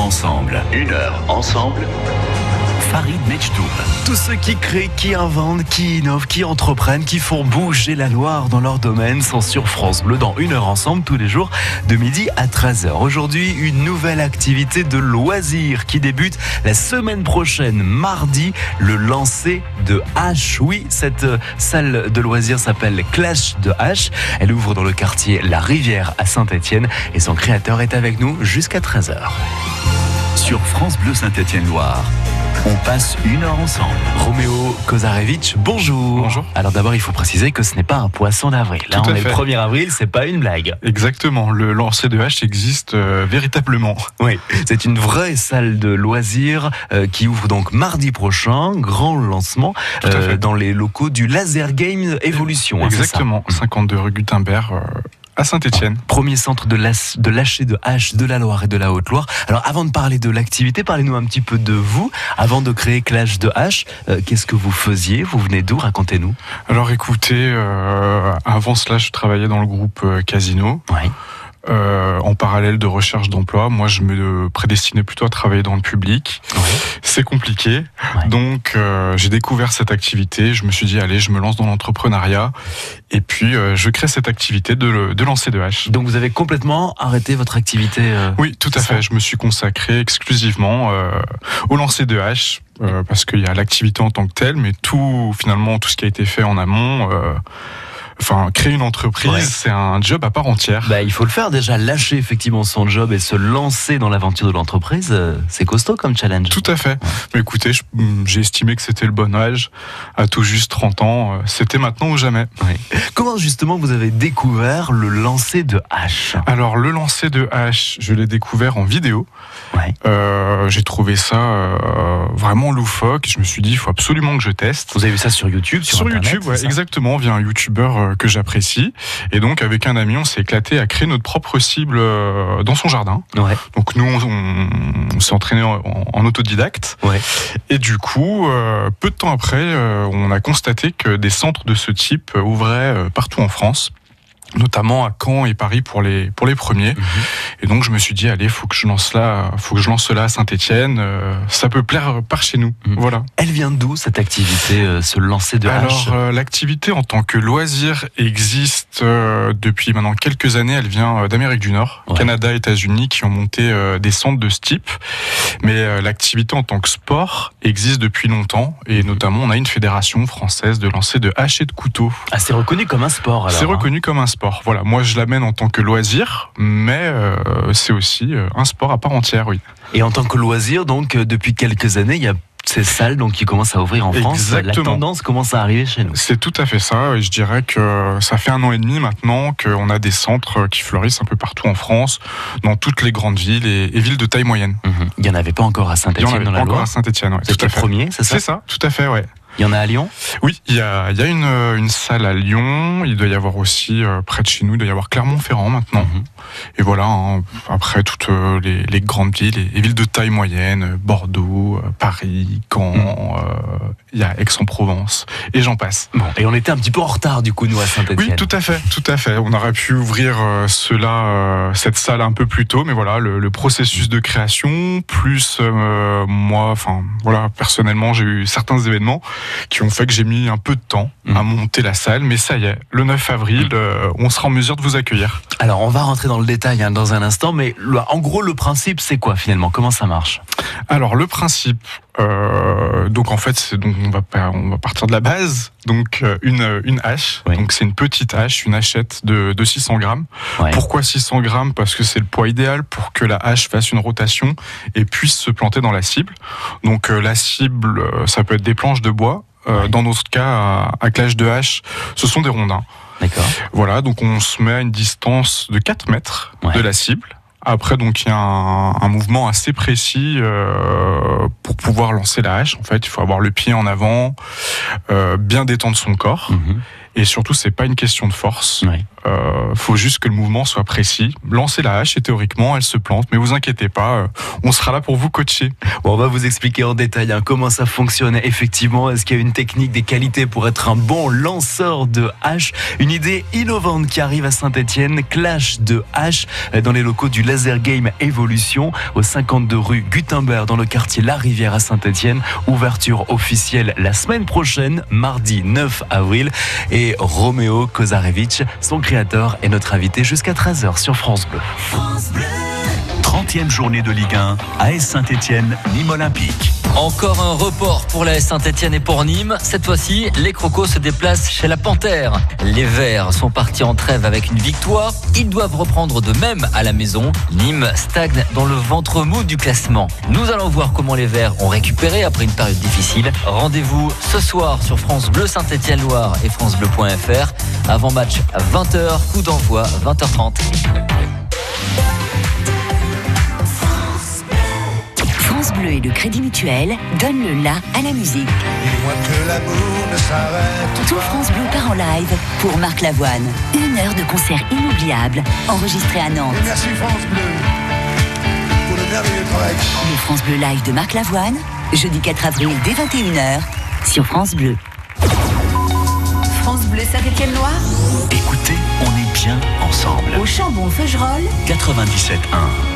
ensemble. Une heure ensemble. Farid Mechtoub. Tous ceux qui créent, qui inventent, qui innovent, qui entreprennent, qui font bouger la Loire dans leur domaine sont sur France Bleu dans une heure ensemble tous les jours de midi à 13h. Aujourd'hui, une nouvelle activité de loisirs qui débute la semaine prochaine, mardi, le lancer de H. Oui, cette euh, salle de loisirs s'appelle Clash de H. Elle ouvre dans le quartier La Rivière à Saint-Etienne et son créateur est avec nous jusqu'à 13h. Sur France Bleu Saint-Étienne-Loire. On passe une heure ensemble. Roméo Kozarevitch, bonjour. Bonjour. Alors d'abord, il faut préciser que ce n'est pas un poisson d'avril. Là, Tout on est le fait. 1er avril, c'est pas une blague. Exactement, le lancer de hache existe euh, véritablement. Oui, c'est une vraie salle de loisirs euh, qui ouvre donc mardi prochain, grand lancement euh, dans les locaux du Laser Game Evolution. hein, Exactement, 52 rue Gutenberg euh, à Saint-Étienne. Premier centre de, lâcher de hache de la Loire et de la Haute-Loire. Alors avant de parler de l'activité, parlez-nous un petit peu de vous. Avant de créer Clash de hache, euh, qu'est-ce que vous faisiez? Vous venez d'où? Racontez-nous. Alors écoutez, euh, avant cela, je travaillais dans le groupe euh, Casino. Oui. Euh, en parallèle de recherche d'emploi, moi je me prédestinais plutôt à travailler dans le public. C'est compliqué, Ouais. donc euh, j'ai découvert cette activité. Je me suis dit allez, je me lance dans l'entrepreneuriat et puis euh, je crée cette activité de, le- de lancer de hache. Donc vous avez complètement arrêté votre activité Oui, tout à fait. Je me suis consacré exclusivement au lancer de hache parce qu'il y a l'activité en tant que telle, mais tout finalement tout ce qui a été fait en amont. Enfin, créer une entreprise, Ouais. c'est un job à part entière. Bah, il faut le faire déjà, lâcher effectivement son job et se lancer dans l'aventure de l'entreprise, euh, c'est costaud comme challenge. Tout à fait. Mais écoutez, je- j'ai estimé que c'était le bon âge. À tout juste 30 ans, euh, c'était maintenant ou jamais. Comment justement vous avez découvert le lancer de hache? Alors, le lancer de hache, je l'ai découvert en vidéo. Ouais. Euh, j'ai trouvé ça euh, vraiment loufoque. Je me suis dit, il faut absolument que je teste. Vous avez vu ça sur YouTube Sur, Sur, Internet, YouTube, exactement, via un youtubeur euh, que j'apprécie. Et donc, avec un ami, on s'est éclaté à créer notre propre cible euh, dans son jardin. Ouais. Donc, nous, on, on- on s'est entraîné en, en autodidacte. Ouais. Et du coup, euh, peu de temps après, on a constaté que des centres de ce type ouvraient partout en France notamment à Caen et Paris pour les pour les premiers Mhm. et donc je me suis dit allez faut que je lance là faut que je lance cela à Saint-Étienne ça peut plaire par chez nous Mhm. voilà Elle vient d'où cette activité, euh, ce lancer de hache alors, euh, l'activité en tant que loisir existe euh, depuis maintenant quelques années. Elle vient euh, d'Amérique du Nord, Ouais. Canada, États-Unis, qui ont monté euh, des centres de ce type. Mais euh, l'activité en tant que sport existe depuis longtemps, et Mhm. notamment on a une fédération française de lancer de haches et de couteaux. Ah, c'est reconnu comme un sport alors. C'est hein. reconnu comme un sport. Voilà, moi je l'amène en tant que loisir, mais euh, c'est aussi euh, un sport à part entière, oui. Et en tant que loisir, donc euh, depuis quelques années, il y a ces salles donc, qui commencent à ouvrir en France. La Exactement. tendance commence à arriver chez nous. C'est tout à fait ça. Et je dirais que ça fait un an et demi maintenant qu'on a des centres qui fleurissent un peu partout en France, dans toutes les grandes villes et, et villes de taille moyenne. Mhm. Il n'y en avait pas encore à Il y en avait dans pas la encore Loire. à Saint-Etienne. Ouais, C'était le premier, c'est ça? C'est ça, tout à fait, ouais. Il y en a à Lyon Oui, il y a, il y a une, euh, une salle à Lyon. Il doit y avoir aussi euh, près de chez nous, il doit y avoir Clermont-Ferrand maintenant. Mhm. Et voilà. hein, après toutes euh, les, les grandes villes, et villes de taille moyenne, Bordeaux, Paris, Caen, Mhm. euh, il y a Aix-en-Provence, et j'en passe. Bon, et on était un petit peu en retard du coup nous à Saint-Etienne. Oui, tout à fait, tout à fait. On aurait pu ouvrir euh, cela, cette salle un peu plus tôt, mais voilà, le, le processus de création, plus moi, enfin voilà, personnellement, j'ai eu certains événements qui ont fait que j'ai mis un peu de temps à Mhm. monter la salle, mais ça y est, le 9 avril, euh, on sera en mesure de vous accueillir. Alors on va rentrer dans le détail hein, dans un instant, mais le- en gros le principe c'est quoi finalement? Comment ça marche? Alors le principe, euh, donc en fait, donc on va pas- on va partir de la base. Donc euh, une une hache, Oui. donc c'est une petite hache, une hachette de, de 600 grammes. Ouais. Pourquoi 600 grammes? Parce que c'est le poids idéal pour que la hache fasse une rotation et puisse se planter dans la cible. Donc euh, la cible, euh, ça peut être des planches de bois. Euh, Ouais. Dans notre cas, à, à clash de hache, ce sont des rondins. D'accord. Voilà, donc on se met à une distance de 4 mètres Ouais. de la cible. Après, donc il y a un, un mouvement assez précis euh, pour pouvoir lancer la hache. En fait, il faut avoir le pied en avant, euh, bien détendre son corps. Mhm. Et surtout, c'est pas une question de force. Il euh, faut juste que le mouvement soit précis. Lancez la hache et théoriquement, elle se plante. Mais vous inquiétez pas, euh, on sera là pour vous coacher. Bon, on va vous expliquer en détail hein, comment ça fonctionne effectivement. Est-ce qu'il y a une technique, des qualités pour être un bon lanceur de hache? Une idée innovante qui arrive à Saint-Etienne, clash de hache euh, dans les locaux du Laser Game Evolution au 52 rue Gutenberg dans le quartier La Rivière à Saint-Etienne. Ouverture officielle la semaine prochaine, mardi 9 avril. Et Roméo Kozarevich, son créateur, est notre invité jusqu'à 13h sur. France Bleu. 30e journée de Ligue 1, AS Saint-Etienne, Nîmes Olympique. Encore un report pour la Saint-Etienne et pour Nîmes. Cette fois-ci, les Crocos se déplacent chez la Panthère. Les Verts sont partis en trêve avec une victoire. Ils doivent reprendre de même à la maison. Nîmes stagne dans le ventre mou du classement. Nous allons voir comment les Verts ont récupéré après une période difficile. Rendez-vous ce soir sur France Bleu Saint-Etienne-Loire et francebleu.fr. Avant match à 20h, coup d'envoi 20h30. Et le Crédit Mutuel donnent le la à la musique. Tout France Bleu part en live pour Marc Lavoine. Une heure de concert inoubliable enregistré à Nantes. merci France Bleu pour le merveilleux travail. Le France Bleu live de Marc Lavoine, jeudi 4 avril dès 21h sur France Bleu. France Bleu Saint-Étienne-Loire. Écoutez, on est bien ensemble. Au Chambon-Feugerolles. 97.1.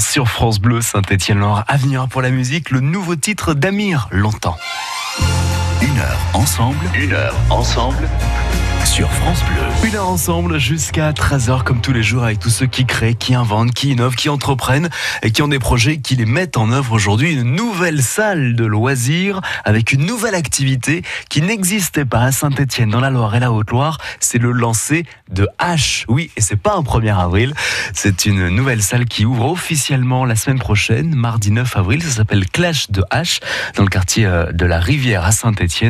Sur France Bleu, Saint-Étienne-Loire. À venir pour la musique, le nouveau titre d'Amir, Longtemps. Une heure ensemble. Une heure ensemble. Sur France Bleu. Une heure ensemble jusqu'à 13h comme tous les jours avec tous ceux qui créent, qui inventent, qui innovent, qui entreprennent et qui ont des projets qui les mettent en œuvre aujourd'hui. Une nouvelle salle de loisirs avec une nouvelle activité qui n'existait pas à Saint-Etienne dans la Loire et la Haute-Loire. C'est le lancer de H. Oui, et c'est pas un 1er avril. C'est une nouvelle salle qui ouvre officiellement la semaine prochaine, mardi 9 avril. Ça s'appelle Clash de H dans le quartier euh, de la Rivière à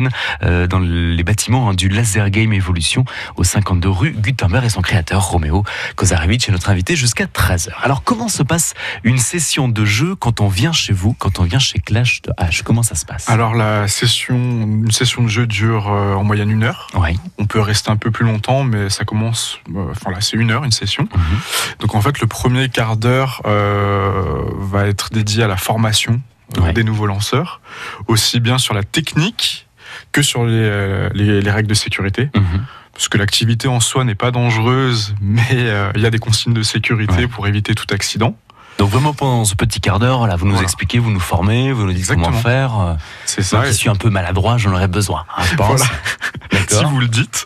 Saint-Etienne, euh, dans les bâtiments hein, du Laser Game Evolution au 52 rue Gutenberg et son créateur Roméo Kozarevich est notre invité jusqu'à 13h. Alors comment se passe une session de jeu quand on vient chez vous, quand on vient chez Clash de H? Comment ça se passe? Alors la session, une session de jeu dure euh, en moyenne une heure. Ouais. On peut rester un peu plus longtemps, mais ça commence. euh, Enfin là, c'est une heure une session. Mhm. Donc en fait, le premier quart d'heure va être dédié à la formation Ouais. des nouveaux lanceurs, aussi bien sur la technique que sur les, euh, les- les règles de sécurité. Mhm. Parce que l'activité en soi n'est pas dangereuse, mais euh, il y a des consignes de sécurité Ouais. pour éviter tout accident. Donc vraiment pendant ce petit quart d'heure, là, vous nous Voilà. expliquez, vous nous formez, vous nous dites comment faire. Euh, C'est Moi ça. qui suis un peu maladroit, j'en aurais besoin, hein, je pense. Voilà. si vous le dites.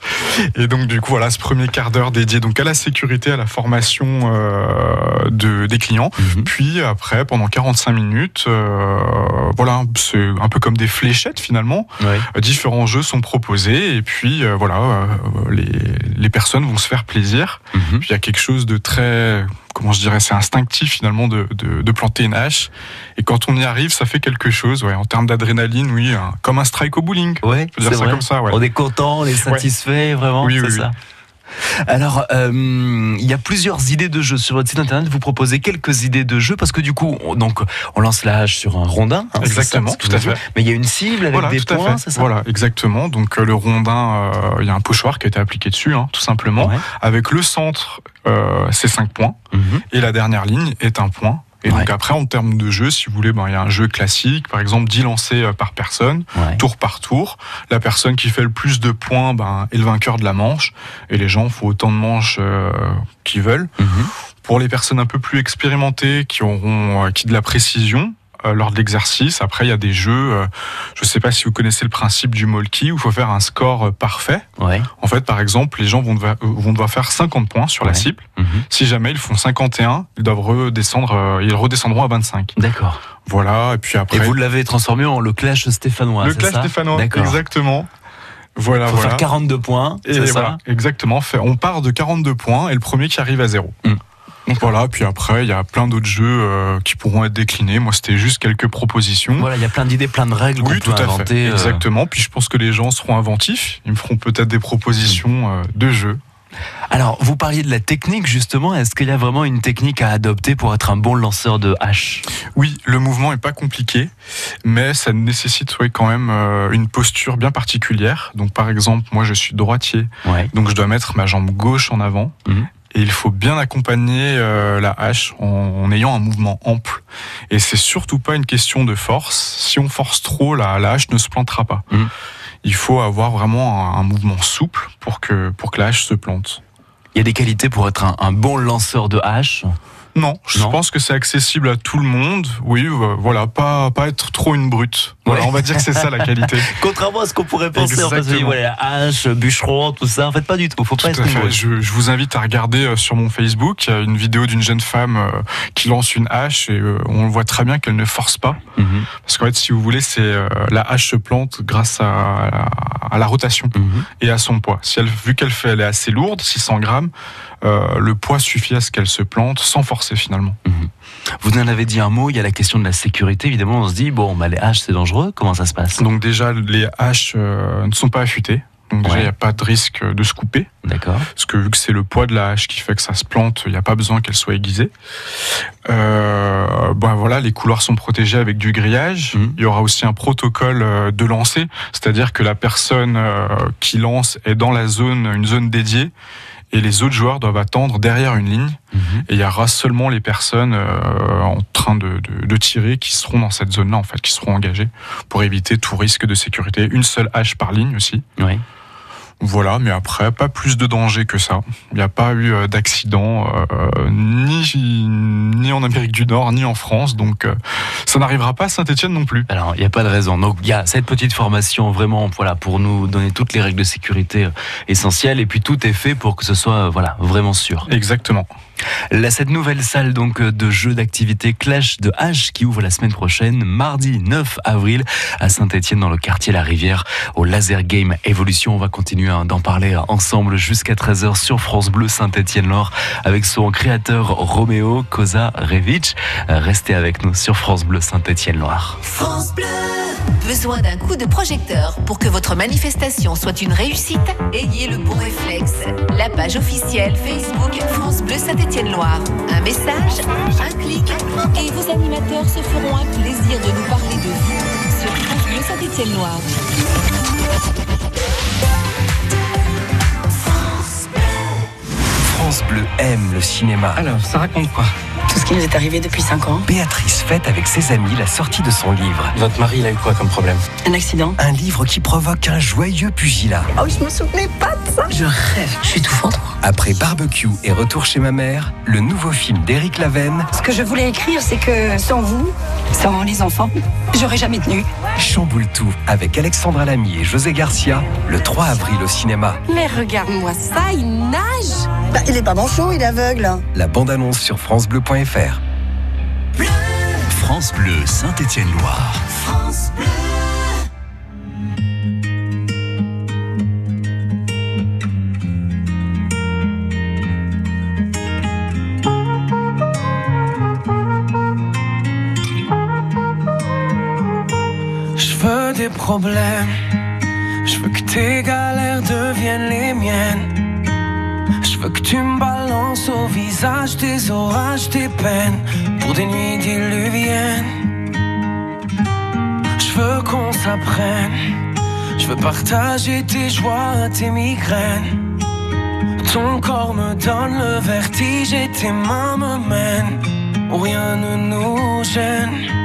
Et donc du coup voilà ce premier quart d'heure dédié donc à la sécurité, à la formation euh, de, des clients. Mhm. Puis après pendant 45 minutes, euh, voilà c'est un peu comme des fléchettes finalement. Différents jeux sont proposés et puis euh, voilà les, les personnes vont se faire plaisir. Mhm. Puis il y a quelque chose de très comment je dirais c'est instinctif finalement de, de, de planter une hache et quand on y arrive ça fait quelque chose ouais en termes d'adrénaline oui comme un strike au bowling. Ouais, Je peux dire c'est ça vrai. comme ça ouais. On est content, on est satisfait, vraiment, Oui, c'est oui, ça. Alors, euh, il y a plusieurs idées de jeux sur votre site internet. Vous proposez quelques idées de jeux parce que du coup, on, donc on lance la hache sur un rondin. hein, ça, Exactement, tout à fait. Mais il y a une cible avec Voilà, des points, c'est ça Voilà, exactement. Donc euh, le rondin, euh, il y a un pochoir qui a été appliqué dessus, hein, tout simplement. Ouais. Avec le centre, euh, c'est 5 points. Mhm. Et la dernière ligne est un point. Et donc après, en termes de jeu, si vous voulez, ben, il y a un jeu classique, par exemple 10 lancers euh, par personne, Ouais. tour par tour. La personne qui fait le plus de points ben, est le vainqueur de la manche. Et les gens font autant de manches euh, qu'ils veulent. Mhm. Pour les personnes un peu plus expérimentées, qui auront euh, qui de la précision euh, lors de l'exercice, après il y a des jeux. euh, je ne sais pas si vous connaissez le principe du molki, où il faut faire un score euh, parfait. Ouais. En fait, par exemple, les gens vont devoir, euh, vont devoir faire 50 points sur la cible. Mhm. Si jamais ils font 51, ils doivent redescendre, euh, ils redescendront à 25. D'accord. Voilà. Et puis après, Et vous l'avez transformé en le clash stéphanois. le clash ça stéphanois, D'accord. exactement. Voilà, Il faut voilà. faire 42 points, Et c'est ça voilà, exactement. On part de 42 points et le premier qui arrive à zéro. Mm. Voilà, puis après, il y a plein d'autres jeux euh, qui pourront être déclinés. Moi, c'était juste quelques propositions. Voilà, il y a plein d'idées, plein de règles Oui, qu'on tout peut à inventer. fait. euh, Exactement. Puis je pense que les gens seront inventifs. Ils me feront peut-être des propositions euh, de jeux. Alors, vous parliez de la technique justement. Est-ce qu'il y a vraiment une technique à adopter pour être un bon lanceur de hache? Oui, le mouvement est pas compliqué, mais ça nécessite quand même euh, une posture bien particulière. Donc, par exemple, moi, je suis droitier, Ouais. donc je dois mettre ma jambe gauche en avant. Mhm. Et il faut bien accompagner euh, la hache en, en ayant un mouvement ample. Et c'est surtout pas une question de force. Si on force trop, la, la hache ne se plantera pas. Mhm. Il faut avoir vraiment un, un mouvement souple pour que, pour que la hache se plante. Il y a des qualités pour être un, un bon lanceur de hache. Non, je Non. pense que c'est accessible à tout le monde. Oui, euh, voilà, pas, pas être trop une brute. Voilà, Ouais. on va dire que c'est ça la qualité. Contrairement à ce qu'on pourrait penser, en fait, voilà, hache, bûcheron, tout ça. En fait, pas du tout. Faut pas être une brute. Je, je vous invite à regarder euh, sur mon Facebook une vidéo d'une jeune femme euh, qui lance une hache et on voit très bien qu'elle ne force pas. Mhm. Parce qu'en fait, si vous voulez, c'est la hache se plante grâce à, la, à la rotation Mhm. et à son poids. Si elle, vu qu'elle fait, elle est assez lourde, 600 grammes, euh, le poids suffit à ce qu'elle se plante sans forcer finalement. Vous en avez dit un mot. Il y a la question de la sécurité. Évidemment, on se dit bon, bah, les haches, c'est dangereux. Comment ça se passe? Donc déjà, les haches euh, ne sont pas affûtées. Donc déjà, il Ouais. n'y a pas de risque de se couper. D'accord. Parce que vu que c'est le poids de la hache qui fait que ça se plante, il n'y a pas besoin qu'elle soit aiguisée. Euh, ben voilà, les couloirs sont protégés avec du grillage. Mhm. Il y aura aussi un protocole euh, de lancer, c'est-à-dire que la personne euh, qui lance est dans la zone, une zone dédiée, et les autres joueurs doivent attendre derrière une ligne. Mhm. Et il y aura seulement les personnes euh, en train de, de- de tirer qui seront dans cette zone-là, en fait, qui seront engagées pour éviter tout risque de sécurité. Une seule hache par ligne aussi. Oui. Voilà, mais après, pas plus de danger que ça. Il n'y a pas eu euh, d'accident, euh, ni, ni en Amérique du Nord, ni en France, donc euh, ça n'arrivera pas à Saint-Etienne non plus. Alors, il n'y a pas de raison. Donc, il y a cette petite formation vraiment voilà, pour nous donner toutes les règles de sécurité essentielles, et puis tout est fait pour que ce soit voilà, vraiment sûr. Exactement. Cette nouvelle salle donc de jeux d'activité Clash de H qui ouvre la semaine prochaine, mardi 9 avril, à Saint-Etienne dans le quartier La Rivière, au Laser Game Evolution. On va continuer d'en parler ensemble jusqu'à 13h sur France Bleu Saint-Etienne-Loire avec son créateur Roméo Kozarevich. Restez avec nous sur France Bleu Saint-Etienne-Loire. France Bleu Besoin d'un coup de projecteur pour que votre manifestation soit une réussite? Ayez le bon réflexe. La page officielle Facebook France Bleu Saint-Etienne-Loire. Un message, un clic, et vos animateurs se feront un plaisir de nous parler de vous sur France Bleu Saint-Etienne-Loire. France Bleu aime le cinéma. Alors, ça raconte quoi? Ce qui nous est arrivé depuis 5 ans. Béatrice fête avec ses amis la sortie de son livre. Votre mari, il a eu quoi comme problème? Un accident. Un livre qui provoque un joyeux pugilat. Oh, je me souvenais pas de ça. Je rêve. Je suis tout fendre. Après Barbecue et Retour chez ma mère, le nouveau film d'Éric Lavenne. Ce que je voulais écrire, c'est que sans vous, sans les enfants, j'aurais jamais tenu. Chamboule tout avec Alexandra Lamy et José Garcia le 3 avril au cinéma. Mais regarde-moi ça, il nage bah, Il est pas manchot, il est aveugle. La bande-annonce sur francebleu.fr. France Bleu Saint-Étienne-Loire. France Je veux que tes galères deviennent les miennes. Je veux que tu me balances au visage tes orages, tes peines pour des nuits diluviennes. Je veux qu'on s'apprenne. Je veux partager tes joies, tes migraines. Ton corps me donne le vertige et tes mains me mènent où rien ne nous gêne.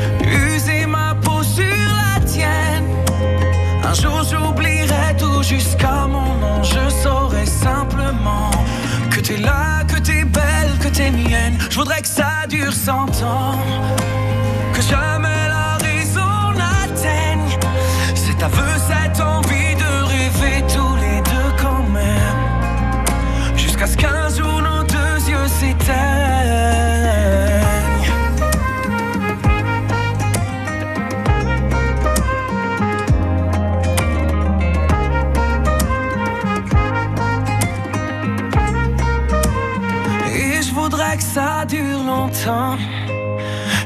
Jusqu'à mon nom. Je saurai simplement que t'es là, que t'es belle, que t'es mienne. Je voudrais que ça dure cent ans. Que jamais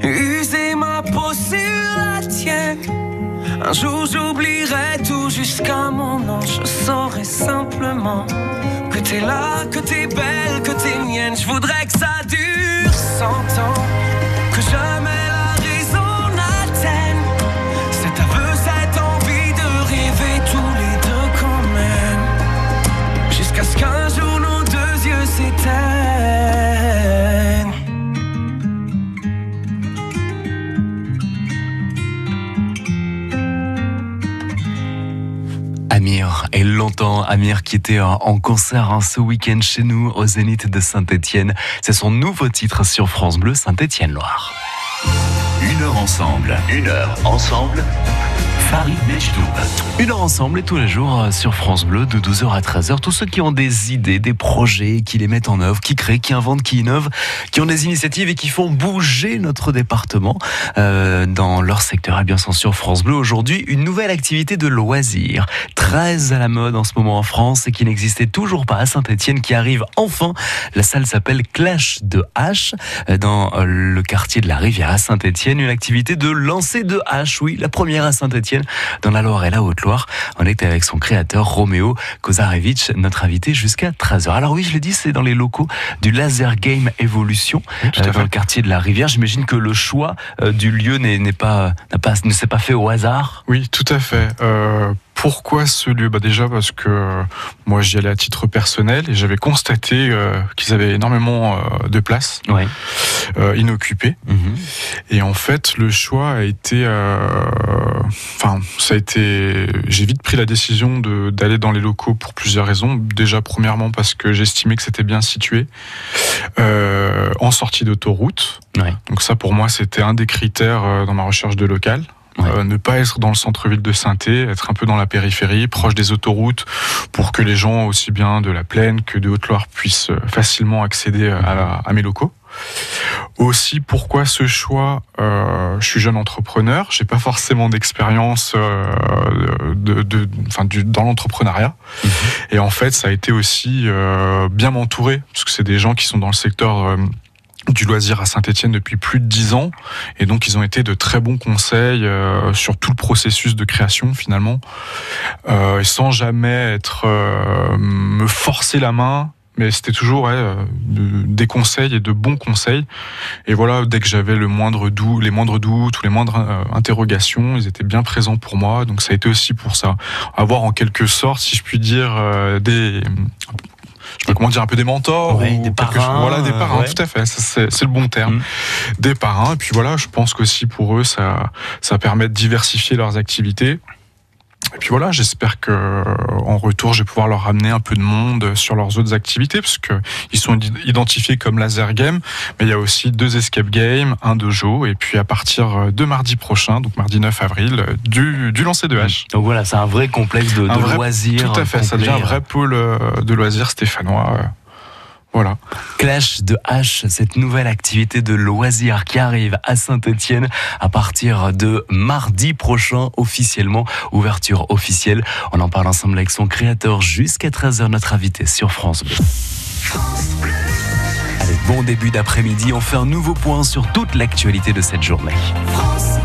User ma peau sur la tienne. Un jour j'oublierai tout jusqu'à mon nom. Je saurai simplement que t'es là, que t'es belle, que t'es mienne. Je voudrais que ça dure cent ans. Longtemps, Amir qui était en concert hein, ce week-end chez nous au Zénith de Saint-Étienne. C'est son nouveau titre sur France Bleu Saint-Étienne-Loire. Une heure ensemble, une heure ensemble. Farid. Une heure ensemble et tous les jours euh, sur France Bleu de 12h à 13h. Tous ceux qui ont des idées, des projets, qui les mettent en œuvre, qui créent, qui inventent, qui innovent, qui ont des initiatives et qui font bouger notre département euh, dans leur secteur. Et bien sûr sur France Bleu aujourd'hui, une nouvelle activité de loisir, très à la mode en ce moment en France et qui n'existait toujours pas à Saint-Etienne, qui arrive enfin. La salle s'appelle Clash de Hache euh, dans le quartier de la Rivière à Saint-Etienne. Une activité de lancer de hache, oui, la première à Saint-Etienne dans la Loire et la Haute-Loire. On est avec son créateur Roméo Kozarevich, notre invité jusqu'à 13h. Alors oui, je l'ai dit, c'est dans les locaux du Laser Game Evolution, euh, dans le quartier de la Rivière. J'imagine que le choix euh, du lieu n'est pas, pas, ne s'est pas fait au hasard. Oui, tout à fait. Euh, pourquoi ce lieu bah Déjà parce que euh, moi j'y allais à titre personnel et j'avais constaté euh, qu'ils avaient énormément euh, de places ouais. inoccupées. Mhm. Et en fait le choix a été... Enfin ça a été... J'ai vite pris la décision d'aller dans les locaux pour plusieurs raisons. Déjà premièrement parce que j'estimais que c'était bien situé en sortie d'autoroute. Ouais. Donc ça pour moi c'était un des critères dans ma recherche de local. Ouais. Euh, ne pas être dans le centre-ville de saint être un peu dans la périphérie, proche des autoroutes, pour que les gens aussi bien de la plaine que de Haute-Loire puissent euh, facilement accéder à, à, mes locaux. Aussi, pourquoi ce choix euh, Je suis jeune entrepreneur, j'ai pas forcément d'expérience euh, de, de, dans l'entrepreneuriat, Mhm. et en fait, ça a été aussi euh, bien m'entourer, parce que c'est des gens qui sont dans le secteur euh, du loisir à Saint-Etienne depuis plus de dix ans. Et donc ils ont été de très bons conseils euh, sur tout le processus de création finalement. Euh, sans jamais être euh, me forcer la main mais c'était toujours ouais, euh, de- des conseils et de bons conseils. Et voilà dès que j'avais le moindre doute les moindres doutes ou les moindres euh, interrogations ils étaient bien présents pour moi. Donc ça a été aussi pour ça. Avoir en quelque sorte si je puis dire euh, des je sais pas comment dire un peu des mentors Ouais, ou des parrains, chose. voilà des parrains ouais. tout à fait c'est le bon terme Mm. des parrains et puis voilà je pense qu'aussi pour eux ça ça permet de diversifier leurs activités et puis voilà, j'espère que euh, en retour, je vais pouvoir leur ramener un peu de monde sur leurs autres activités, parce que ils sont id- identifiés comme laser game, mais il y a aussi deux escape games, un dojo, et puis à partir de mardi prochain, donc mardi 9 avril, euh, du, du lancer de hache. Donc voilà, c'est un vrai complexe de, de vrai- loisirs. Tout à fait, ça devient un vrai pôle euh, de loisirs stéphanois. Voilà. Clash de H, cette nouvelle activité de loisirs qui arrive à Saint-Etienne à partir de mardi prochain officiellement, ouverture officielle. On en parle ensemble avec son créateur jusqu'à 13h, notre invité sur France Bleu. Allez, bon début d'après-midi, on fait un nouveau point sur toute l'actualité de cette journée. Vous,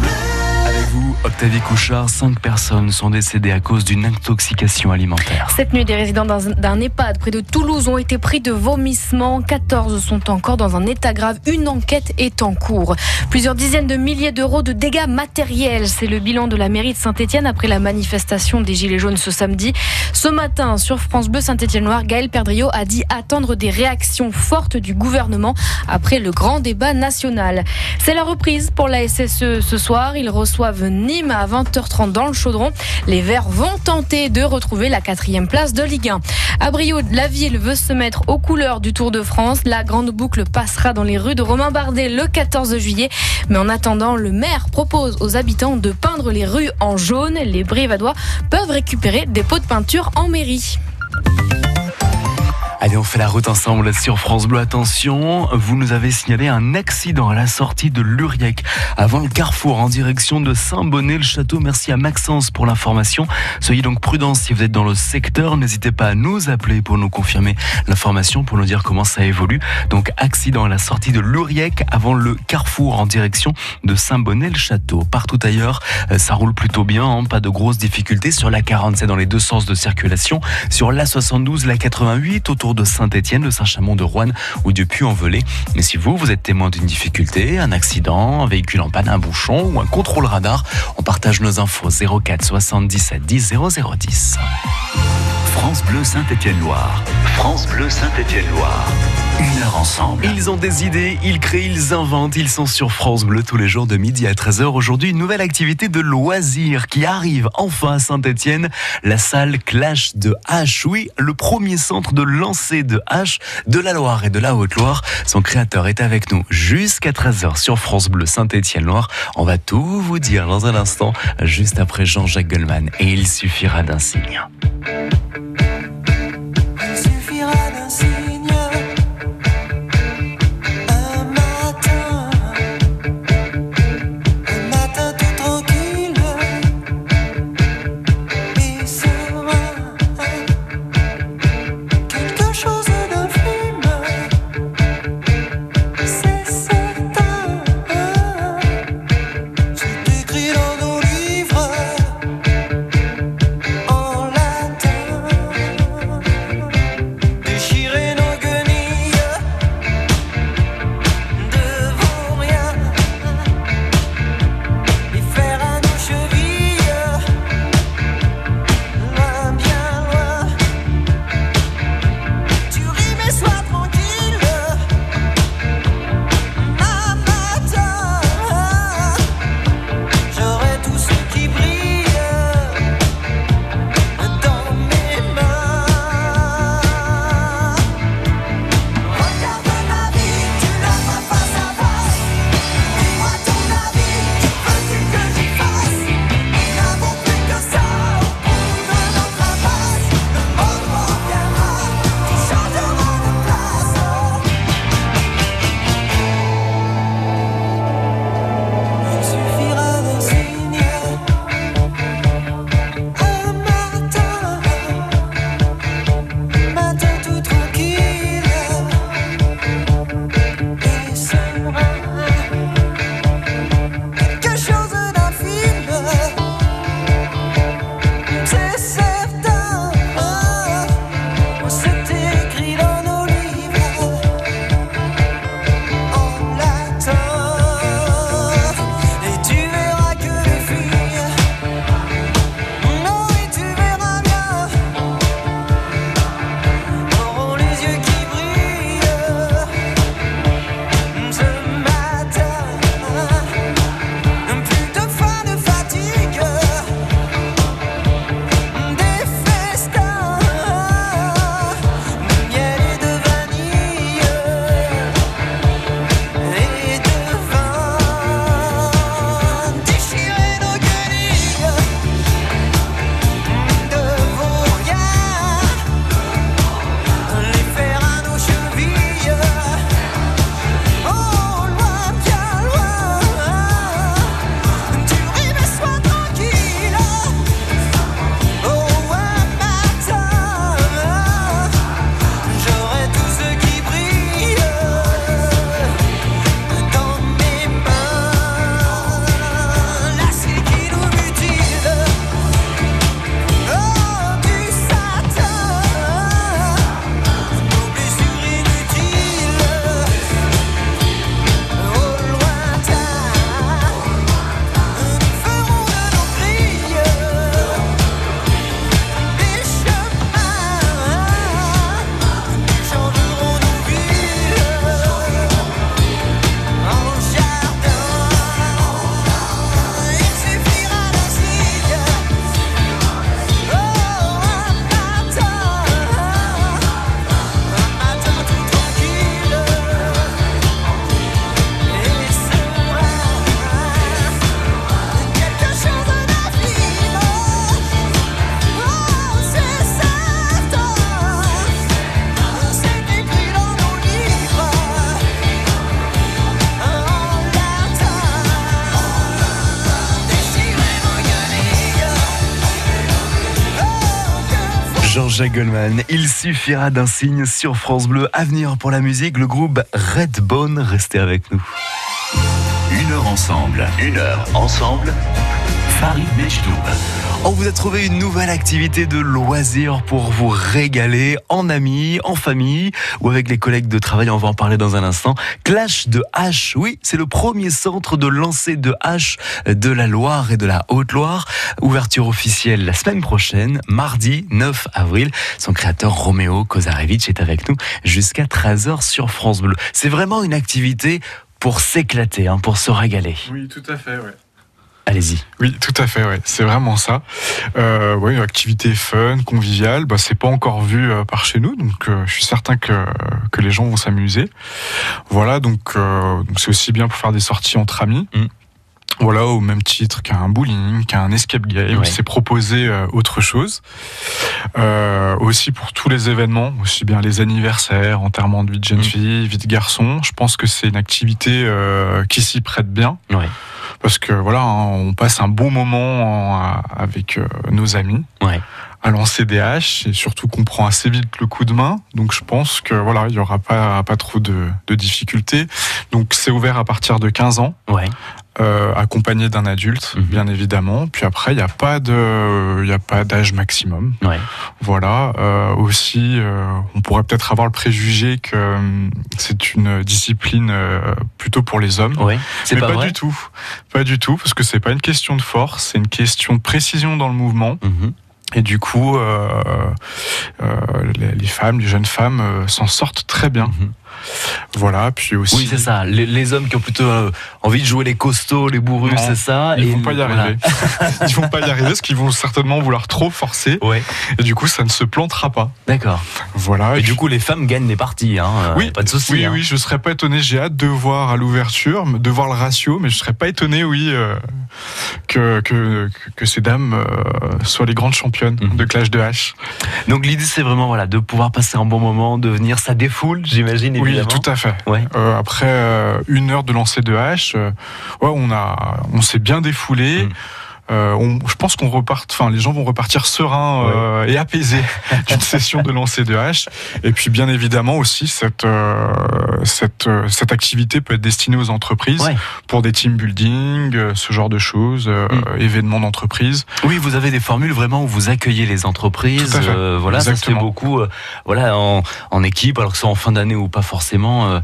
Octavie Couchard, cinq personnes sont décédées à cause d'une intoxication alimentaire. Cette nuit, des résidents d'un EHPAD près de Toulouse ont été pris de vomissements. 14 sont encore dans un état grave. Une enquête est en cours. Plusieurs dizaines de milliers d'euros de dégâts matériels. C'est le bilan de la mairie de Saint-Etienne après la manifestation des Gilets jaunes ce samedi. Ce matin, sur France Bleu Saint-Etienne-Noir, Gaël Perdriau a dit attendre des réactions fortes du gouvernement après le grand débat national. C'est la reprise pour la SSE ce soir. À 20h30 dans le chaudron. Les Verts vont tenter de retrouver la quatrième place de Ligue 1. À Brioude, la ville veut se mettre aux couleurs du Tour de France. La grande boucle passera dans les rues de Romain Bardet le 14 juillet. Mais en attendant, le maire propose aux habitants de peindre les rues en jaune. Les Brivadois peuvent récupérer des pots de peinture en mairie. Allez, on fait la route ensemble sur France Bleu. Attention, vous nous avez signalé un accident à la sortie de Luriec, avant le carrefour en direction de Saint-Bonnet-le-Château. Merci à Maxence pour l'information. Soyez donc prudents si vous êtes dans le secteur. N'hésitez pas à nous appeler pour nous confirmer l'information, pour nous dire comment ça évolue. Donc, accident à la sortie de Luriec, avant le carrefour en direction de Saint-Bonnet-le-Château. Partout ailleurs, euh, ça roule plutôt bien, hein, pas de grosses difficultés. Sur la 47 dans les deux sens de circulation. Sur la 72, la 88, autour de Saint-Étienne, de Saint-Chamond, de Rouen ou du Puy-en-Velay. Mais si vous, vous êtes témoin d'une difficulté, un accident, un véhicule en panne, un bouchon ou un contrôle radar, on partage nos infos 04 77 10 0010. France Bleu Saint-Étienne-Loire. France Bleu Saint-Étienne-Loire. Une heure ensemble. Ils ont des idées, ils créent, ils inventent. Ils sont sur France Bleu tous les jours de midi à 13h. Aujourd'hui, une nouvelle activité de loisirs qui arrive enfin à Saint-Étienne. La salle Clash de H. Oui, le premier centre de lancer de H de la Loire et de la Haute-Loire. Son créateur est avec nous jusqu'à 13h sur France Bleu Saint-Étienne-Loire. On va tout vous dire dans un instant, juste après Jean-Jacques Goldman. Et il suffira d'un signe. Goldman, il suffira d'un signe sur France Bleu. Avenir pour la musique, le groupe Redbone. Restez avec nous. Une heure ensemble. Une heure ensemble. Farid Mechtoub. On vous a trouvé une nouvelle activité de loisir pour vous régaler en amis, en famille ou avec les collègues de travail. On va en parler dans un instant. Clash de hache. Oui, c'est le premier centre de lancer de hache de la Loire et de la Haute-Loire. Ouverture officielle la semaine prochaine, mardi 9 avril. Son créateur Roméo Kozarevich est avec nous jusqu'à 13h sur France Bleu. C'est vraiment une activité pour s'éclater, hein, pour se régaler. Oui, tout à fait, ouais. Allez-y. Oui, tout à fait, ouais. c'est vraiment ça. Euh, ouais, une activité fun, conviviale, bah, c'est pas encore vu euh, par chez nous, donc euh, je suis certain que, que les gens vont s'amuser. Voilà, donc euh, c'est aussi bien pour faire des sorties entre amis. Mm. Voilà, au même titre qu'un bowling, qu'un escape game, Ouais. c'est proposer autre chose. Euh, aussi pour tous les événements, aussi bien les anniversaires, enterrement de vie de jeune Mm. fille, vie de garçon. Je pense que c'est une activité euh, qui s'y prête bien Ouais. Parce que voilà, hein, on passe un bon moment en- avec euh, nos amis Ouais. à lancer des haches et surtout qu'on prend assez vite le coup de main. Donc je pense que voilà, il y aura pas pas trop de, de difficultés. Donc c'est ouvert à partir de 15 ans. Ouais. Euh, accompagné d'un adulte, Mhm. bien évidemment. Puis après, il n'y a pas de, il a pas d'âge maximum. Ouais. Voilà. Euh, aussi, euh, on pourrait peut-être avoir le préjugé que c'est une discipline plutôt pour les hommes. Ouais. C'est Mais pas, pas, vrai du tout. Pas du tout, parce que c'est pas une question de force, c'est une question de précision dans le mouvement. Mhm. Et du coup, les, les femmes, les jeunes femmes s'en sortent très bien. Mhm. Voilà, puis aussi. Oui, c'est ça. Les, les hommes qui ont plutôt euh, envie de jouer les costauds, les bourrus, c'est ça. Ils Et vont pas y voilà. arriver. Ils vont pas y arriver parce qu'ils vont certainement vouloir trop forcer. Ouais. Et du coup, ça ne se plantera pas. D'accord. Voilà. Et Et du coup, les femmes gagnent les parties. Hein. euh, oui, pas de souci. Oui, hein. oui, je serais pas étonné. J'ai hâte de voir à l'ouverture, de voir le ratio, mais je serais pas étonné, oui, euh, que, que, que ces dames euh, soient les grandes championnes Mhm. de Clash de Hache. Donc l'idée, c'est vraiment voilà de pouvoir passer un bon moment, de venir, ça défoule, j'imagine Oui, tout à fait. Ouais. Euh, après euh, une heure de lancer de hache, ouais, on a, on s'est bien défoulé. Mm. Euh, on- je pense qu'on repart, enfin, les gens vont repartir sereins euh, et apaisés d'une session de lancer de hache. Et puis, bien évidemment aussi, cette euh, cette cette activité peut être destinée aux entreprises Ouais. pour des team building, ce genre de choses, Mm. événements d'entreprise. Oui, vous avez des formules vraiment où vous accueillez les entreprises. Voilà, ça se fait Exactement. beaucoup. voilà, en, en équipe, alors que ce soit en fin d'année ou pas forcément.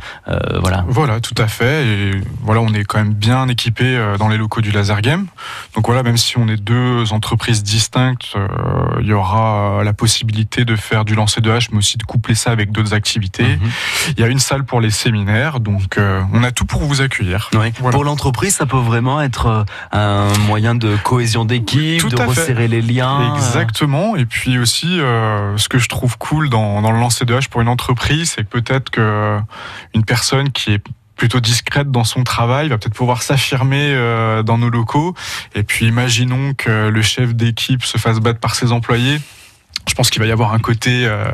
voilà. Voilà, tout à fait. Et voilà, on est quand même bien équipé dans les locaux du Laser Game. Donc voilà, même si on est deux entreprises distinctes, euh, il y aura euh, la possibilité de faire du lancer de hache, mais aussi de coupler ça avec d'autres activités. Mhm. Il y a une salle pour les séminaires, donc euh, on a tout pour vous accueillir. Ouais. Voilà. Pour l'entreprise, ça peut vraiment être un moyen de cohésion d'équipe, de fait. resserrer les liens. Exactement. Et puis aussi, euh, ce que je trouve cool dans, dans le lancer de hache pour une entreprise, c'est que peut-être que une personne qui est plutôt discrète dans son travail va peut-être pouvoir s'affirmer euh, dans nos locaux. Et puis imaginons que le chef d'équipe se fasse battre par ses employés. Je pense qu'il va y avoir un côté, euh,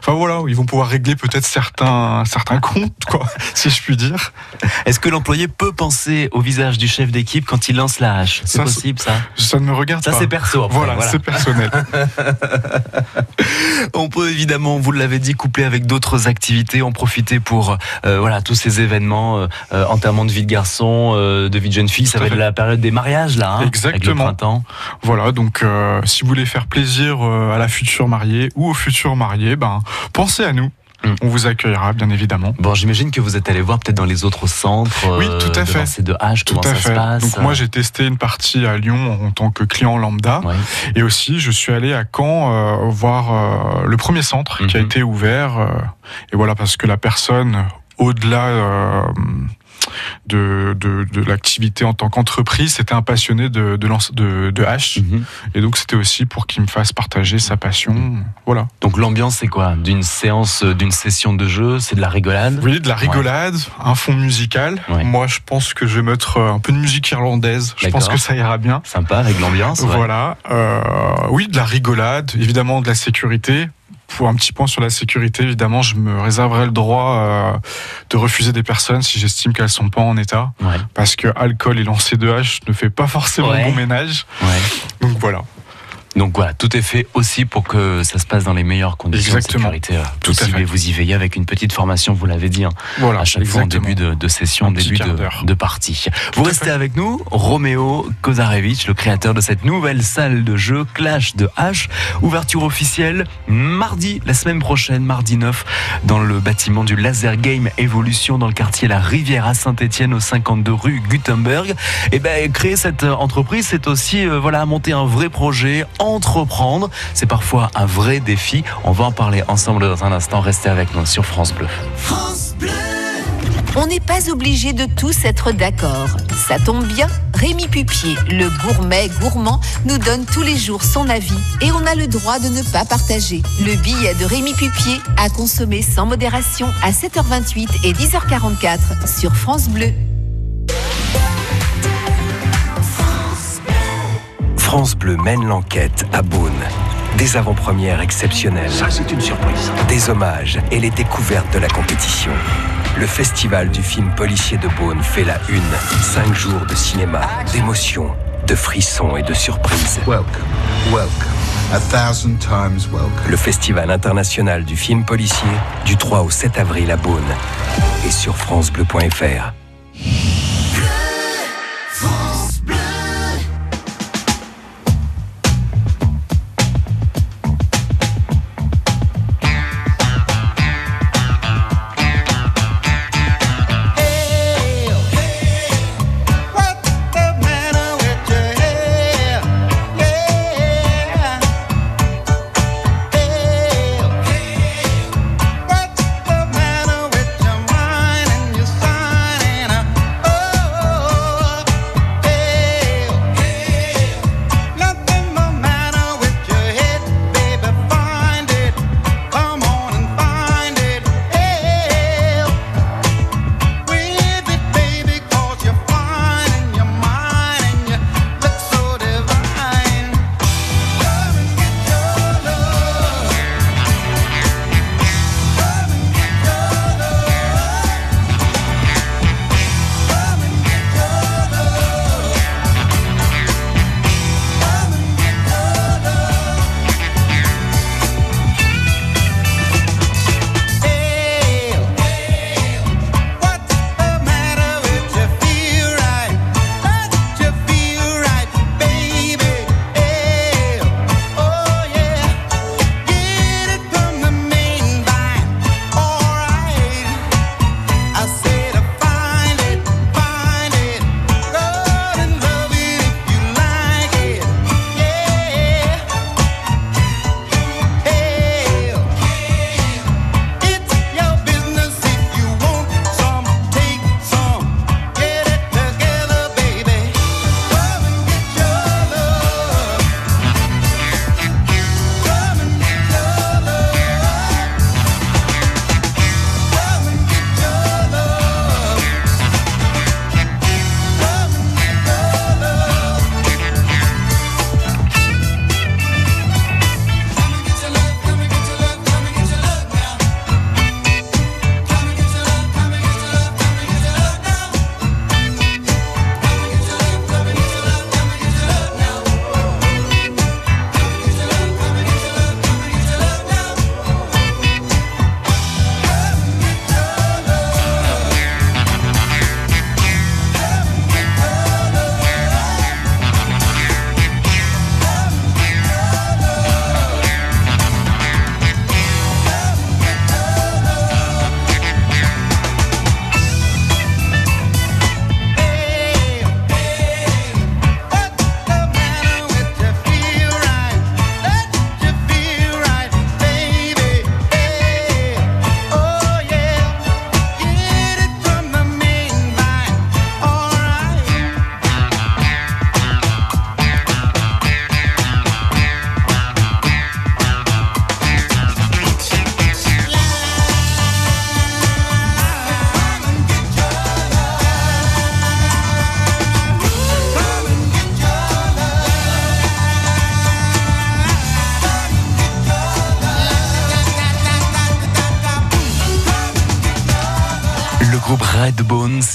enfin voilà, où ils vont pouvoir régler peut-être certains certains comptes, quoi, si je puis dire. Est-ce que l'employé peut penser au visage du chef d'équipe quand il lance la hache? C'est Ça, possible, ça? Ça ne me regarde Ça, pas. c'est perso. après, Voilà, voilà. c'est personnel. On peut évidemment, vous l'avez dit, coupler avec d'autres activités, en profiter pour euh, voilà tous ces événements, euh, enterrement de vie de garçon, de vie de jeune fille. Ça Tout va être la période des mariages là, hein, avec le Exactement. printemps. Voilà, donc si vous voulez faire plaisir à la future mariée ou au futur marié, ben pensez à nous. Mm. On vous accueillera, bien évidemment. Bon, j'imagine que vous êtes allé voir peut-être dans les autres centres. Oui, euh, tout à fait. lancer de hache, Tout comment à ça se fait. passe. Donc moi j'ai testé une partie à Lyon en tant que client lambda Ouais. et aussi je suis allé à Caen euh, voir euh, le premier centre qui a Mhm. été ouvert euh, et voilà parce que la personne au-delà euh, de, de, de l'activité en tant qu'entreprise, c'était un passionné de, de, de, hache. Mhm. Et donc c'était aussi pour qu'il me fasse partager sa passion. Voilà. Donc l'ambiance, c'est quoi? D'une séance, euh, d'une session de jeu C'est de la rigolade? Oui, de la rigolade, un fond musical. Ouais. Moi, je pense que je vais mettre euh, un peu de musique irlandaise. Je pense que ça ira bien. Sympa, avec l'ambiance. ouais. Voilà. Euh, oui, de la rigolade, évidemment de la sécurité. Pour un petit point sur la sécurité, évidemment, je me réserverai le droit euh, de refuser des personnes si j'estime qu'elles sont pas en état, Ouais. parce que alcool et lancer de hache ne fait pas forcément Ouais. bon ménage. Ouais. Donc voilà. Donc voilà, tout est fait aussi pour que ça se passe dans les meilleures conditions Exactement. de sécurité euh, Tout à fait. Vous y veillez avec une petite formation, vous l'avez dit, hein, Voilà, à chaque fois en début de, de session, petit début de, partie. Vous restez fait. avec nous, Roméo Kozarevich, le créateur de cette nouvelle salle de jeu Clash de H. Ouverture officielle mardi, la semaine prochaine, mardi 9, dans le bâtiment du Laser Game Evolution dans le quartier La Rivière à Saint-Etienne, au 52 rue Gutenberg. Et ben, créer cette entreprise, c'est aussi euh, voilà monter un vrai projet, entreprendre. C'est parfois un vrai défi. On va en parler ensemble dans un instant. Restez avec nous sur France Bleu. On n'est pas obligé de tous être d'accord. Ça tombe bien, Rémi Pupier, le gourmet gourmand, nous donne tous les jours son avis et on a le droit de ne pas partager. Le billet de Rémi Pupier à consommer sans modération à 7h28 et 10h44 sur France Bleu. France Bleu mène l'enquête à Beaune. Des avant-premières exceptionnelles. Ça, c'est une surprise. Des hommages et les découvertes de la compétition. Le festival du film policier de Beaune fait la une. Cinq jours de cinéma, d'émotions, de frissons et de surprises. Welcome, welcome, a thousand times welcome. Le festival international du film policier du 3 au 7 avril à Beaune et sur francebleu.fr.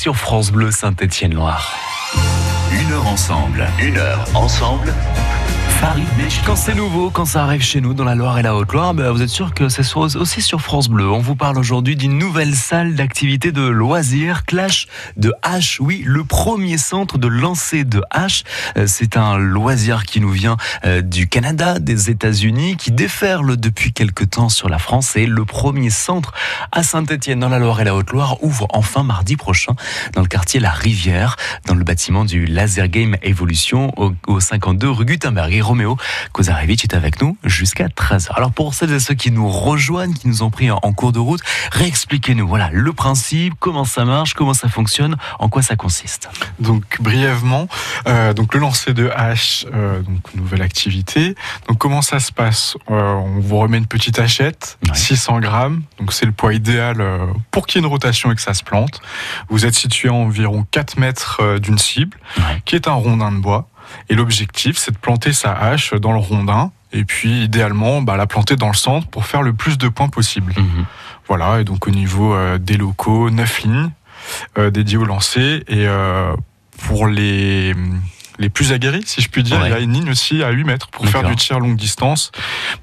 sur France Bleu Saint-Étienne-Loire. Une heure ensemble, une heure ensemble. Quand c'est nouveau, quand ça arrive chez nous dans la Loire et la Haute-Loire, ben, vous êtes sûr que c'est sur- aussi sur France Bleu. On vous parle aujourd'hui d'une nouvelle salle d'activité de loisirs, Clash de H. Oui, le premier centre de lancer de H. Euh, C'est un loisir qui nous vient euh, du Canada, des États-Unis, qui déferle depuis quelque temps sur la France. Et le premier centre à Saint-Étienne dans la Loire et la Haute-Loire ouvre enfin mardi prochain dans le quartier La Rivière, dans le bâtiment du Laser Game Evolution au 52 rue Gutenberg. Roméo Kozarevich est avec nous jusqu'à 13h. Alors pour celles et ceux qui nous rejoignent, qui nous ont pris en, cours de route, réexpliquez-nous voilà le principe, comment ça marche, comment ça fonctionne, en quoi ça consiste. Donc brièvement, euh, donc le lancer de hache, euh, donc nouvelle activité. Donc comment ça se passe Euh, On vous remet une petite hachette, 600 grammes. Donc c'est le poids idéal pour qu'il y ait une rotation et que ça se plante. Vous êtes situé à environ 4 mètres d'une cible, qui est un rondin de bois. Et l'objectif, c'est de planter sa hache dans le rondin. Et puis, idéalement, bah, la planter dans le centre pour faire le plus de points possible. Voilà, et donc au niveau euh, des locaux, 9 lignes euh, dédiées au lancer. Et euh, pour les, les plus aguerris, si je puis dire, Ouais. il y a une ligne aussi à 8 mètres pour faire du tir longue distance.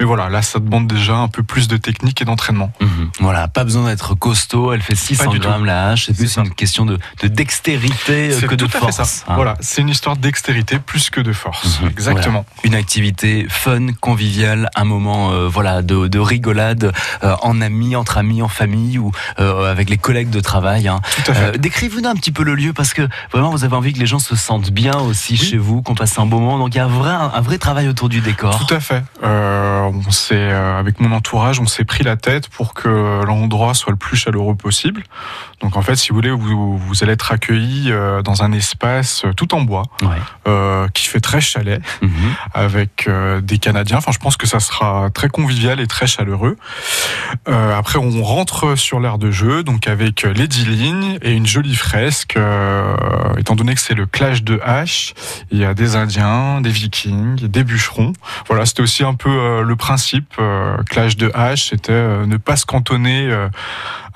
Mais voilà, là, ça demande déjà un peu plus de technique et d'entraînement. Mhm. Voilà, pas besoin d'être costaud, elle fait 600 du tout. grammes la hache, c'est plus une question de, de dextérité que de tout à fait force. ça. hein. Voilà, c'est une histoire de dextérité plus que de force. Mhm. Exactement. Voilà. Une activité fun, conviviale, un moment euh, voilà de, de rigolade euh, en amis, entre amis, en famille ou euh, avec les collègues de travail. hein. Tout à fait. Décrivez-nous un petit peu le lieu parce que vraiment vous avez envie que les gens se sentent bien aussi chez vous, qu'on passe un bon moment. Donc il y a un vrai, un vrai travail autour du décor. Tout à fait. Euh, on s'est, euh, avec mon entourage, on s'est pris la tête pour que l'endroit soit le plus chaleureux possible. Donc en fait, si vous voulez, vous, vous allez être accueilli euh, dans un espace tout en bois, euh, qui fait très chalet, Mhm. avec euh, des Canadiens. Enfin, je pense que ça sera très convivial et très chaleureux. Euh, après, on rentre sur l'aire de jeu, donc avec les 10 lignes et une jolie fresque. étant donné que c'est le clash de hache, il y a des Indiens, des Vikings, des bûcherons. Voilà, c'était aussi un peu euh, le principe. euh, clash de hache, c'était euh, ne pas se cantonner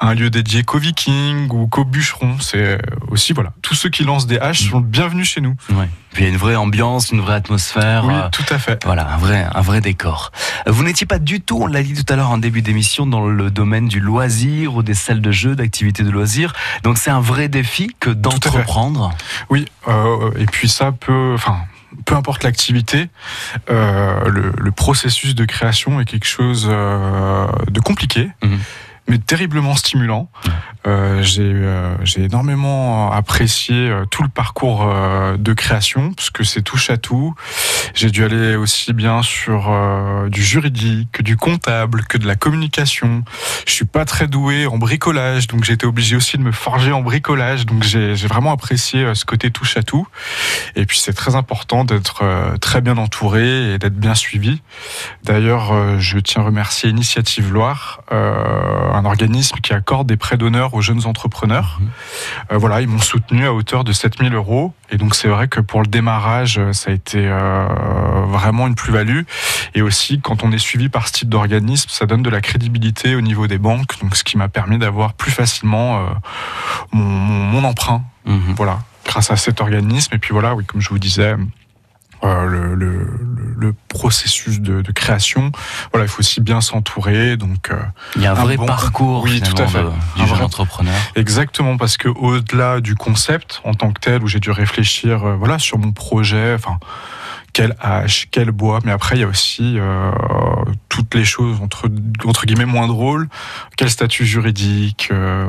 un lieu dédié qu'aux Vikings ou qu'aux bûcherons. C'est aussi voilà, tous ceux qui lancent des haches sont bienvenus chez nous. Ouais. Puis il y a une vraie ambiance, une vraie atmosphère. Oui, euh, tout à fait. Voilà, un vrai, un vrai décor. Euh, Vous n'étiez pas du tout, on l'a dit tout à l'heure en début d'émission, dans le domaine du loisir ou des salles de jeux, d'activités de loisirs. Donc c'est un vrai défi que d'entreprendre. Oui, euh, et puis ça peut, enfin, peu importe l'activité, euh, le, le processus de création est quelque chose euh, de compliqué. Mais terriblement stimulant. Euh, j'ai euh, j'ai énormément apprécié euh, tout le parcours euh, de création parce que c'est touche à tout. J'ai dû aller aussi bien sur du juridique, que du comptable, que de la communication. Je suis pas très doué en bricolage, donc j'ai été obligé aussi de me forger en bricolage. Donc j'ai vraiment apprécié ce côté touche à tout. Et puis c'est très important d'être très bien entouré et d'être bien suivi. D'ailleurs, je tiens à remercier Initiative Loire, un organisme qui accorde des prêts d'honneur aux jeunes entrepreneurs. Euh, voilà, ils m'ont soutenu à hauteur de 7000 euros. Et donc c'est vrai que pour le démarrage, euh, ça a été euh, vraiment une plus-value. Et aussi, quand on est suivi par ce type d'organisme, ça donne de la crédibilité au niveau des banques. Donc ce qui m'a permis d'avoir plus facilement euh, mon, mon- mon emprunt. Voilà, grâce à cet organisme. Et puis voilà, oui, comme je vous disais. Euh, le, le- le- le processus de, de création, voilà, il faut aussi bien s'entourer. Donc, euh, Il y a un vrai bon- parcours oui, tout à fait, de- du Un jeune vrai- entrepreneur. Exactement, parce que au-delà du concept en tant que tel, où j'ai dû réfléchir, euh, voilà, sur mon projet, enfin, quelle hache, quel bois, mais après il y a aussi euh, toutes les choses entre entre guillemets moins drôles, quel statut juridique, euh,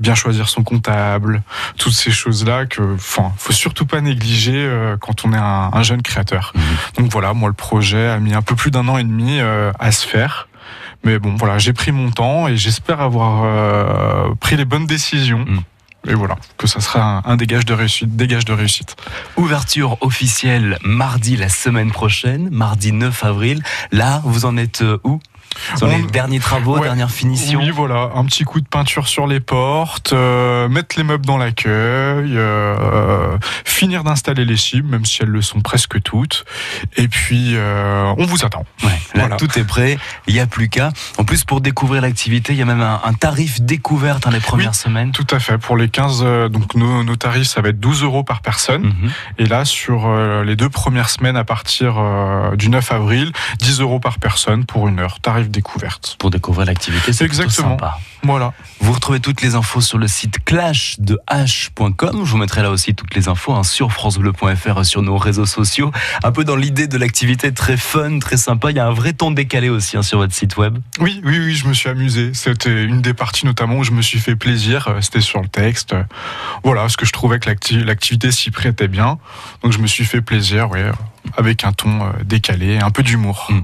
bien choisir son comptable, toutes ces choses-là que, enfin, faut surtout pas négliger euh, quand on est un, un jeune créateur. Donc voilà, moi le projet a mis un peu plus d'un an et demi à se faire. Mais bon, voilà, j'ai pris mon temps et j'espère avoir pris les bonnes décisions. Et voilà, que ça sera un, un dégage de réussite, dégage de réussite. Ouverture officielle mardi la semaine prochaine, mardi 9 avril. Là, vous en êtes euh, où? Sur les On- derniers travaux, Ouais. dernière finition. Oui, voilà, un petit coup de peinture sur les portes, euh, mettre les meubles dans l'accueil, euh, finir d'installer les cibles, même si elles le sont presque toutes. Et puis, euh, on vous attend. Ouais, là, Voilà. tout est prêt, il n'y a plus qu'à. En plus, pour découvrir l'activité, il y a même un, un tarif découverte dans les premières semaines. Tout à fait. Pour les 15, euh, donc nos, nos tarifs, ça va être 12 euros par personne. Mhm. Et là, sur les deux premières semaines, à partir du 9 avril, 10 euros par personne pour une heure. Tarif découverte. Pour découvrir l'activité, c'est Exactement. sympa. Voilà. Vous retrouvez toutes les infos sur le site clashdeh.com. Je vous mettrai là aussi toutes les infos hein, sur francebleu.fr, sur nos réseaux sociaux. Un peu dans l'idée de l'activité très fun, très sympa. Il y a un vrai ton décalé aussi hein, sur votre site web. Oui, oui, oui, je me suis amusé. C'était une des parties notamment où je me suis fait plaisir. Euh, C'était sur le texte. Euh, Voilà, parce que je trouvais que l'acti- l'activité s'y prêtait bien. Donc je me suis fait plaisir, oui, euh, avec un ton décalé, un peu d'humour. Mm.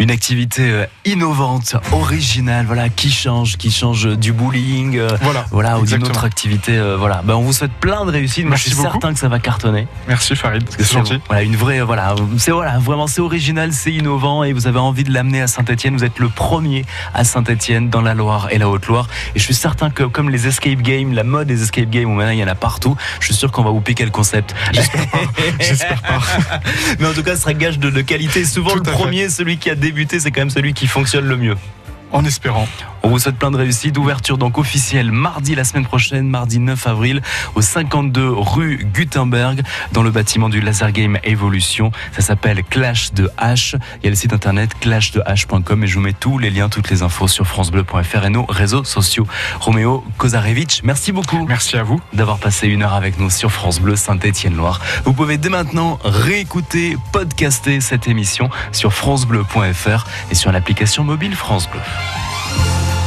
Une activité euh, innovante, originale, voilà, qui change, qui change du bowling, euh, Voilà, voilà, ou d'une autre activité. euh, voilà, ben, on vous souhaite plein de réussite. Moi, je suis beaucoup. certain que ça va cartonner. Merci Farid, c'est gentil. Voilà, une vraie, voilà, c'est voilà, vraiment, c'est original, c'est innovant, et vous avez envie de l'amener à Saint-Etienne. Vous êtes le premier à Saint-Etienne, dans la Loire et la Haute-Loire. Et je suis certain que, comme les escape games, la mode des escape games, où maintenant il y en a partout, je suis sûr qu'on va vous piquer le concept. J'espère pas. Mais en tout cas, ce sera gage de, de qualité. Souvent, Tout le premier, celui qui a débuté, c'est quand même celui qui fonctionne le mieux. En espérant. On vous souhaite plein de réussite. Ouverture donc officielle mardi la semaine prochaine, mardi 9 avril, au 52 rue Gutenberg, dans le bâtiment du Laser Game Evolution. Ça s'appelle Clash de H. Il y a le site internet clashdeh.com et je vous mets tous les liens, toutes les infos sur FranceBleu.fr et nos réseaux sociaux. Roméo Kozarevich, merci beaucoup. Merci à vous. D'avoir passé une heure avec nous sur France Bleu Saint-Étienne-Loire. Vous pouvez dès maintenant réécouter, podcaster cette émission sur FranceBleu.fr et sur l'application mobile France Bleu. Bye.